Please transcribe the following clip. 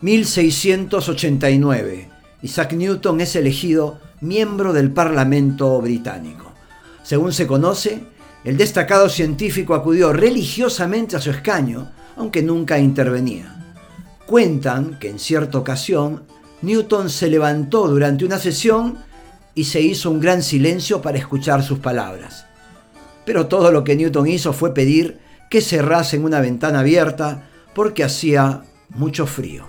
1689. Isaac Newton es elegido miembro del Parlamento británico. Según se conoce, el destacado científico acudió religiosamente a su escaño, aunque nunca intervenía. Cuentan que en cierta ocasión Newton se levantó durante una sesión y se hizo un gran silencio para escuchar sus palabras. Pero todo lo que Newton hizo fue pedir que cerrasen una ventana abierta porque hacía mucho frío.